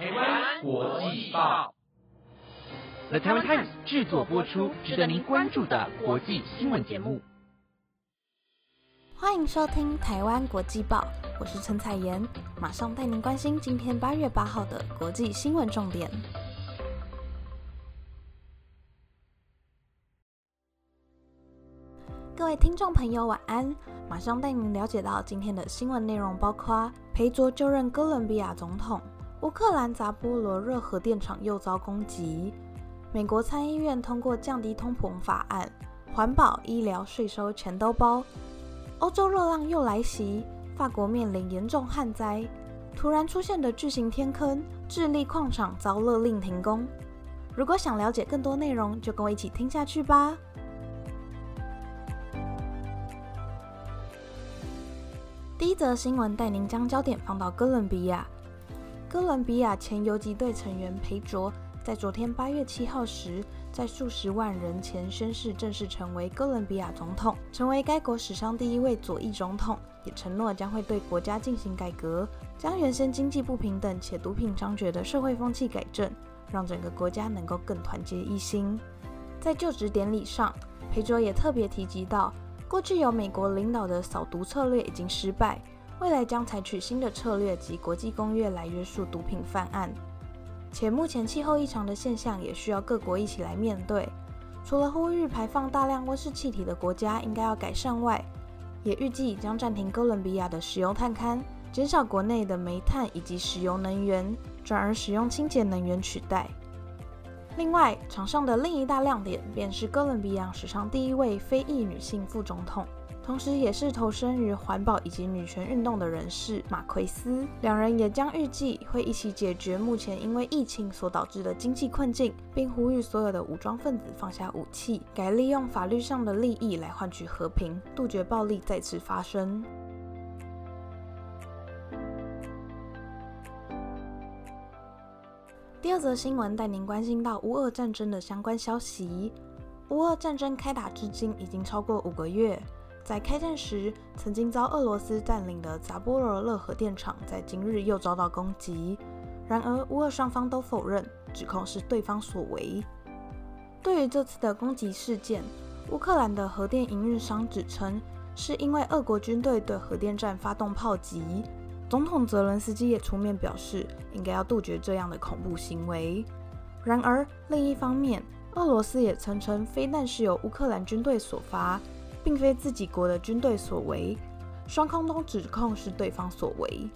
台湾国际报，The Taiwan Times 制作播出，值得您关注的国际新闻节目。欢迎收听台湾国际报，我是陈彩妍，马上带您关心今天八月八号的国际新闻重点。各位听众朋友，晚安！马上带您了解到今天的新闻内容，包括裴卓就任哥伦比亚总统，乌克兰扎波罗热核电厂又遭攻击，美国参议院通过降低通膨法案，环保、医疗、税收全都包。欧洲热浪又来袭，法国面临严重旱灾，突然出现的巨型天坑，智利矿场遭勒令停工。如果想了解更多内容，就跟我一起听下去吧。第一则新闻带您将焦点放到哥伦比亚。哥伦比亚前游击队成员裴卓在昨天八月七号时，在数十万人前宣誓正式成为哥伦比亚总统，成为该国史上第一位左翼总统，也承诺将会对国家进行改革，将原先经济不平等且毒品猖獗的社会风气改正，让整个国家能够更团结一心。在就职典礼上，裴卓也特别提及到。过去由美国领导的扫毒策略已经失败，未来将采取新的策略及国际公约来约束毒品犯案。且目前气候异常的现象也需要各国一起来面对。除了呼吁排放大量温室气体的国家应该要改善外，也预计将暂停哥伦比亚的石油探勘，减少国内的煤炭以及石油能源，转而使用清洁能源取代。另外，场上的另一大亮点便是哥伦比亚史上第一位非裔女性副总统，同时也是投身于环保以及女权运动的人士马奎斯。两人也将预计会一起解决目前因为疫情所导致的经济困境，并呼吁所有的武装分子放下武器，改利用法律上的利益来换取和平，杜绝暴力再次发生。第二则新闻带您关心到乌俄战争的相关消息。乌俄战争开打至今已经超过五个月，在开战时曾经遭俄罗斯占领的扎波罗热核电厂，在今日又遭到攻击。然而，乌俄双方都否认，指控是对方所为。对于这次的攻击事件，乌克兰的核电营运商指称，是因为俄国军队对核电站发动炮击。总统泽伦斯基也出面表示，应该要杜绝这样的恐怖行为。然而，另一方面，俄罗斯也曾称飞弹是由乌克兰军队所发，并非自己国的军队所为，双方都指控是对方所为。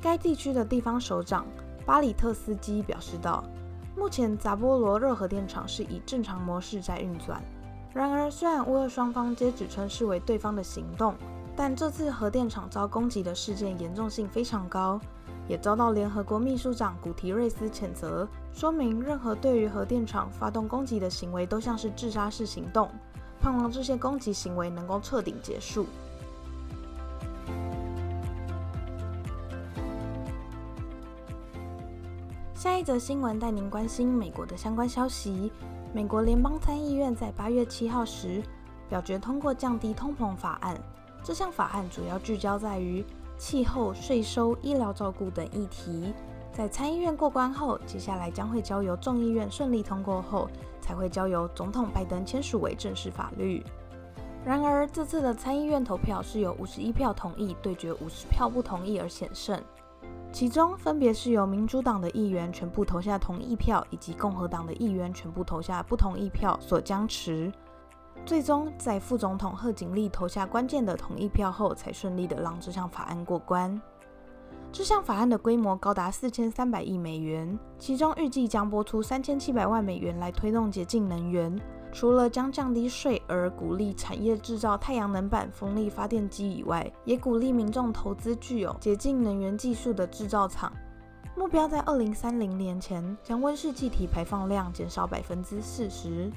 该地区的地方首长巴里特斯基表示道：“目前扎波罗热核电厂是以正常模式在运转。然而，虽然乌俄双方皆指称是为对方的行动。”但这次核电厂遭攻击的事件严重性非常高，也遭到联合国秘书长古提瑞斯谴责，说明任何对于核电厂发动攻击的行为都像是自杀式行动，盼望这些攻击行为能够彻底结束。下一则新闻带您关心美国的相关消息。美国联邦参议院在八月七号时表决通过降低通膨法案。这项法案主要聚焦在于气候、税收、医疗照顾等议题。在参议院过关后，接下来将会交由众议院顺利通过后，才会交由总统拜登签署为正式法律。然而，这次的参议院投票是由五十一票同意对决五十票不同意而险胜，其中分别是由民主党的议员全部投下同意票，以及共和党的议员全部投下不同意票所僵持。最终，在副总统贺锦丽投下关键的同意票后，才顺利的让这项法案过关。这项法案的规模高达四千三百亿美元，其中预计将拨出三千七百万美元来推动洁净能源。除了将降低税而鼓励产业制造太阳能板、风力发电机以外，也鼓励民众投资具有洁净能源技术的制造厂。目标在二零三零年前将温室气体排放量减少百分之四十。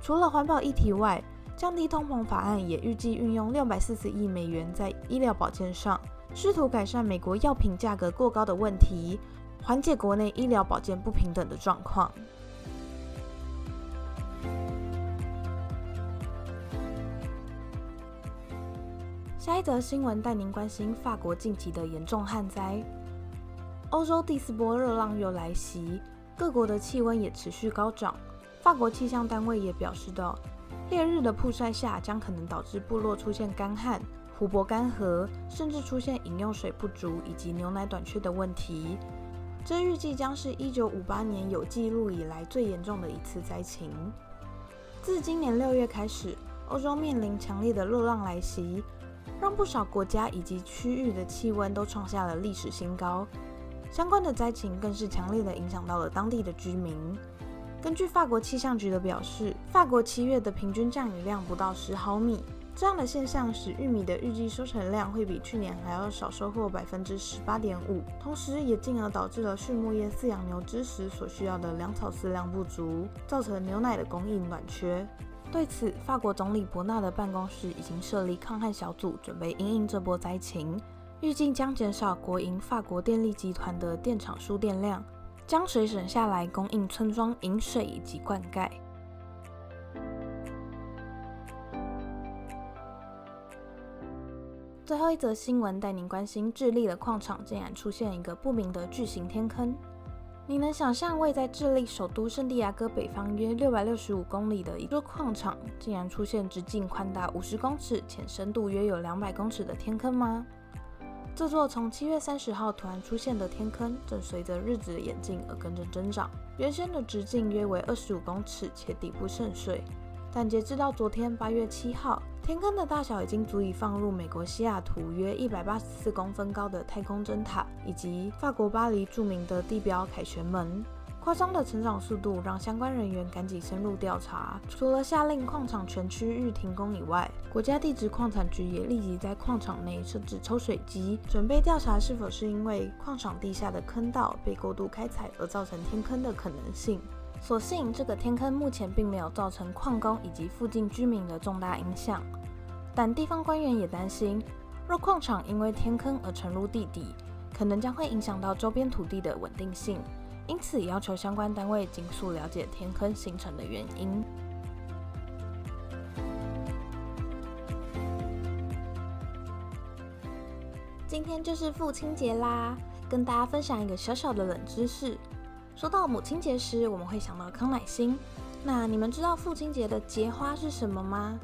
除了环保议题外，降低通膨法案也预计运用六百四十亿美元在医疗保健上，试图改善美国药品价格过高的问题，缓解国内医疗保健不平等的状况。下一则新闻带您关心法国近期的严重旱灾。欧洲第四波热浪又来袭，各国的气温也持续高涨。法国气象单位也表示到，烈日的曝晒下将可能导致部落出现干旱、湖泊干涸，甚至出现饮用水不足以及牛奶短缺的问题。这预计将是一九五八年有记录以来最严重的一次灾情。自今年六月开始，欧洲面临强烈的热浪来袭，让不少国家以及区域的气温都创下了历史新高。相关的灾情更是强烈的影响到了当地的居民。根据法国气象局的表示，法国七月的平均降雨量不到十毫米。这样的现象使玉米的预计收成量会比去年还要少收获百分之十八点五，同时也进而导致了畜牧业饲养牛只时所需要的粮草饲量不足，造成牛奶的供应短缺。对此，法国总理伯纳的办公室已经设立抗旱小组，准备应应这波灾情，预计将减少国营法国电力集团的电厂输电量，将水省下来供应村庄饮水以及灌溉。最后一则新闻带您关心，智利的矿场竟然出现一个不明的巨型天坑。你能想象位在智利首都圣地亚哥北方约六百六十五公里的一座矿场，竟然出现直径宽达五十公尺、且深度约有两百公尺的天坑吗？这座从七月三十号突然出现的天坑，正随着日子的演进而跟着增长。原先的直径约为二十五公尺，且底部渗水。但截至到昨天八月七号，天坑的大小已经足以放入美国西雅图约一百八十四公分高的太空针塔，以及法国巴黎著名的地标凯旋门。夸张的成长速度让相关人员赶紧深入调查。除了下令矿场全区域停工以外，国家地质矿产局也立即在矿场内设置抽水机，准备调查是否是因为矿场地下的坑道被过度开采而造成天坑的可能性。所幸，这个天坑目前并没有造成矿工以及附近居民的重大影响。但地方官员也担心，若矿场因为天坑而沉入地底，可能将会影响到周边土地的稳定性，因此要求相关单位尽速了解天坑形成的原因。今天就是父亲节啦，跟大家分享一个小小的冷知识。说到母亲节时，我们会想到康乃馨。那你们知道父亲节的节花是什么吗？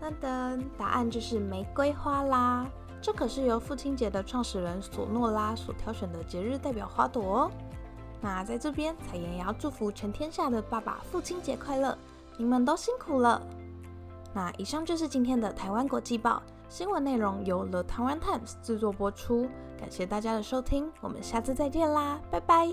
噔噔，答案就是玫瑰花啦！这可是由父亲节的创始人索诺拉所挑选的节日代表花朵哦。那在这边，彩妍也要祝福全天下的爸爸父亲节快乐！你们都辛苦了。那以上就是今天的台湾国际报。新闻内容由 The Taiwan Times 制作播出，感谢大家的收听，我们下次再见啦，拜拜。